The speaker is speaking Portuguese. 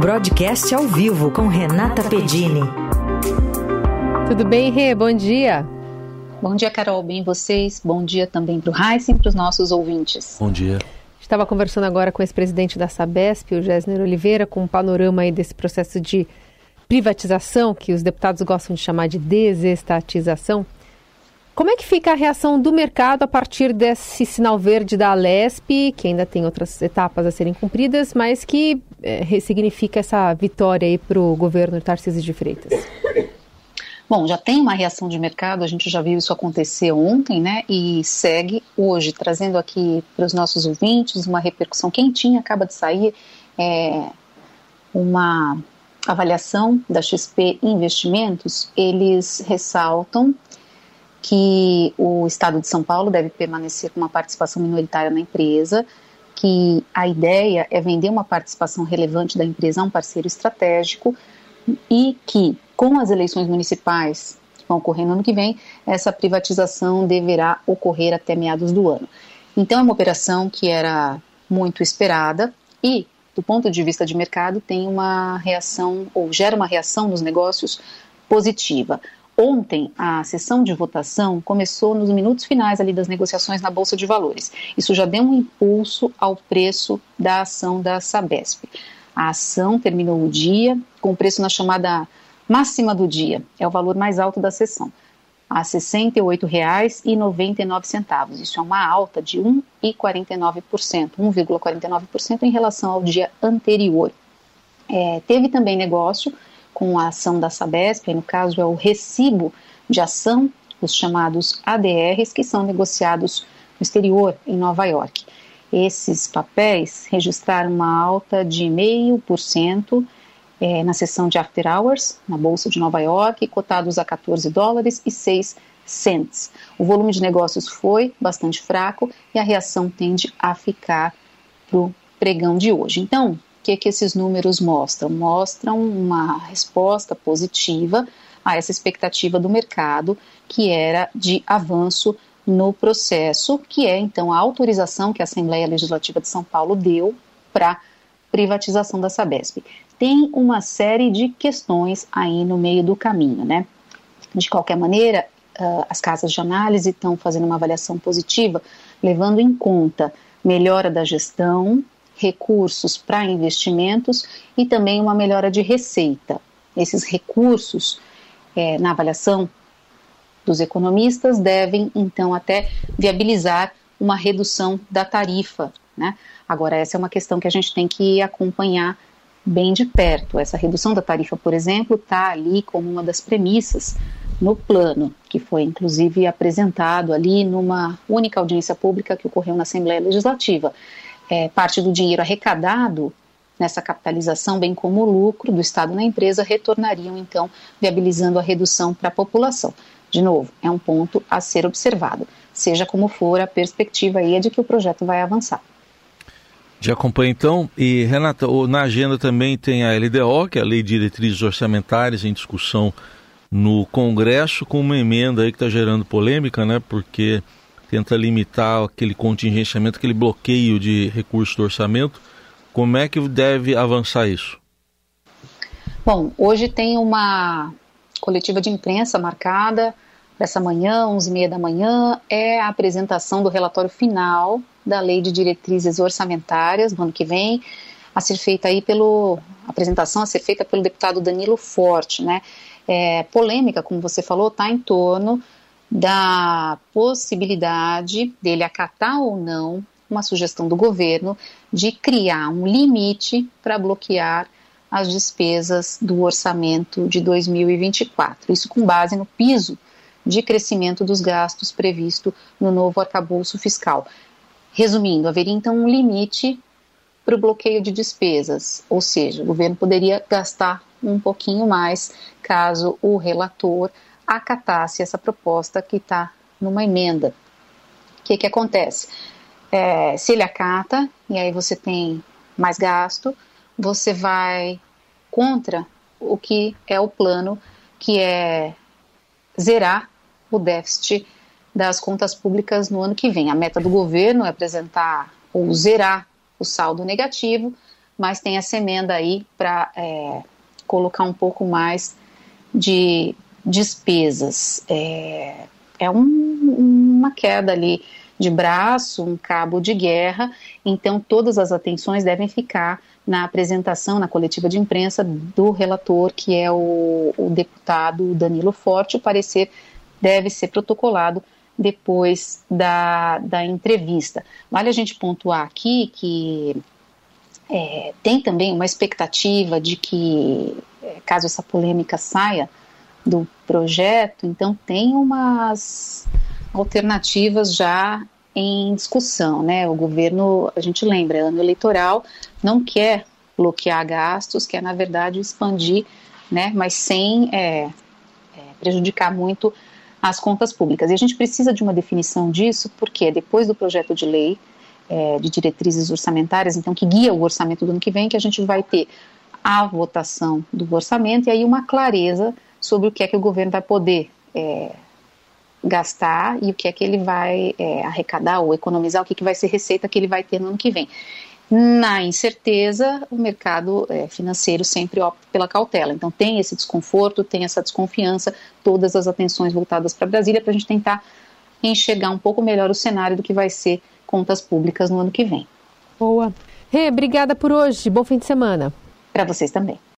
Broadcast ao vivo com Renata Pedini. Tudo bem, Rê? Bom dia. Bom dia, Carol. Bem vocês. Bom dia também para o Heisen e para os nossos ouvintes. Bom dia. Estava conversando agora com o ex-presidente da Sabesp, o Gessner Oliveira, com um panorama aí desse processo de privatização, que os deputados gostam de chamar de desestatização. Como é que fica a reação do mercado a partir desse sinal verde da Alesp, que ainda tem outras etapas a serem cumpridas, mas que é, ressignifica essa vitória aí para o governo Tarcísio de Freitas? Bom, já tem uma reação de mercado, a gente já viu isso acontecer ontem, né? E segue hoje, trazendo aqui para os nossos ouvintes uma repercussão quentinha, acaba de sair é, uma avaliação da XP Investimentos. Eles ressaltam que o Estado de São Paulo deve permanecer com uma participação minoritária na empresa, que a ideia é vender uma participação relevante da empresa a um parceiro estratégico e que, com as eleições municipais que vão ocorrer no ano que vem, essa privatização deverá ocorrer até meados do ano. Então, é uma operação que era muito esperada e, do ponto de vista de mercado, tem uma reação, ou gera uma reação nos negócios positiva. Ontem, a sessão de votação começou nos minutos finais ali das negociações na Bolsa de Valores. Isso já deu um impulso ao preço da ação da Sabesp. A ação terminou o dia com o preço na chamada máxima do dia, é o valor mais alto da sessão, a R$ 68,99. Isso é uma alta de 1,49%, 1,49% em relação ao dia anterior. É, teve também negócio com a ação da Sabesp, no caso é o recibo de ação, os chamados ADRs, que são negociados no exterior, em Nova York. Esses papéis registraram uma alta de 0,5% é, na sessão de After Hours, na Bolsa de Nova York, cotados a 14 dólares e 6 cents. O volume de negócios foi bastante fraco e a reação tende a ficar para o pregão de hoje. Então, que, que esses números mostram? Mostram uma resposta positiva a essa expectativa do mercado, que era de avanço no processo, que é então a autorização que a Assembleia Legislativa de São Paulo deu para privatização da Sabesp. Tem uma série de questões aí no meio do caminho, né? De qualquer maneira, uh, as casas de análise estão fazendo uma avaliação positiva, levando em conta melhora da gestão, recursos para investimentos e também uma melhora de receita. Esses recursos, é, na avaliação dos economistas, devem então até viabilizar uma redução da tarifa. Né? Agora, essa é uma questão que a gente tem que acompanhar bem de perto. Essa redução da tarifa, por exemplo, está ali como uma das premissas no plano, que foi inclusive apresentado ali numa única audiência pública que ocorreu na Assembleia Legislativa é, parte do dinheiro arrecadado nessa capitalização, bem como o lucro do Estado na empresa, retornariam então, viabilizando a redução para a população. De novo, é um ponto a ser observado. Seja como for, a perspectiva aí é de que o projeto vai avançar. Já acompanha então. E, Renata, na agenda também tem a LDO, que é a Lei de Diretrizes Orçamentárias, em discussão no Congresso, com uma emenda aí que está gerando polêmica, né? Porque tenta limitar aquele contingenciamento, aquele bloqueio de recursos do orçamento. Como é que deve avançar isso? Bom, hoje tem uma coletiva de imprensa marcada essa manhã, 11h30 da manhã, é a apresentação do relatório final da Lei de Diretrizes Orçamentárias do ano que vem, a ser feita aí pelo, a apresentação a ser feita pelo deputado Danilo Forte, né? É, polêmica, como você falou, está em torno da possibilidade dele acatar ou não uma sugestão do governo de criar um limite para bloquear as despesas do orçamento de 2024. Isso com base no piso de crescimento dos gastos previsto no novo arcabouço fiscal. Resumindo, haveria então um limite para o bloqueio de despesas, ou seja, o governo poderia gastar um pouquinho mais caso o relator acatasse essa proposta que está numa emenda. O que, que acontece? É, se ele acata, e aí você tem mais gasto, você vai contra o que é o plano, que é zerar o déficit das contas públicas no ano que vem. A meta do governo é apresentar ou zerar o saldo negativo mas tem essa emenda aí para é, colocar um pouco mais de despesas. É, é um, uma queda ali de braço, um cabo de guerra, então todas as atenções devem ficar na apresentação, na coletiva de imprensa do relator, que é o, o deputado Danilo Forte. O parecer deve ser protocolado depois da, da entrevista. Vale a gente pontuar aqui que é, tem também uma expectativa de que, é, caso essa polêmica saia do projeto, então tem umas alternativas já em discussão, né? O governo, a gente lembra, é ano eleitoral, não quer bloquear gastos, quer na verdade expandir, né? Mas sem é, é, prejudicar muito as contas públicas. E a gente precisa de uma definição disso, porque depois do projeto de lei é, de diretrizes orçamentárias, então que guia o orçamento do ano que vem, que a gente vai ter a votação do orçamento e aí uma clareza sobre o que é que o governo vai poder é, gastar e o que é que ele vai é, arrecadar ou economizar, o que, que vai ser receita que ele vai ter no ano que vem. Na incerteza, o mercado é, financeiro sempre opta pela cautela. Então, tem esse desconforto, tem essa desconfiança, todas as atenções voltadas para Brasília para a gente tentar enxergar um pouco melhor o cenário do que vai ser contas públicas no ano que vem. Boa. Rê, obrigada por hoje. Bom fim de semana. Para vocês também.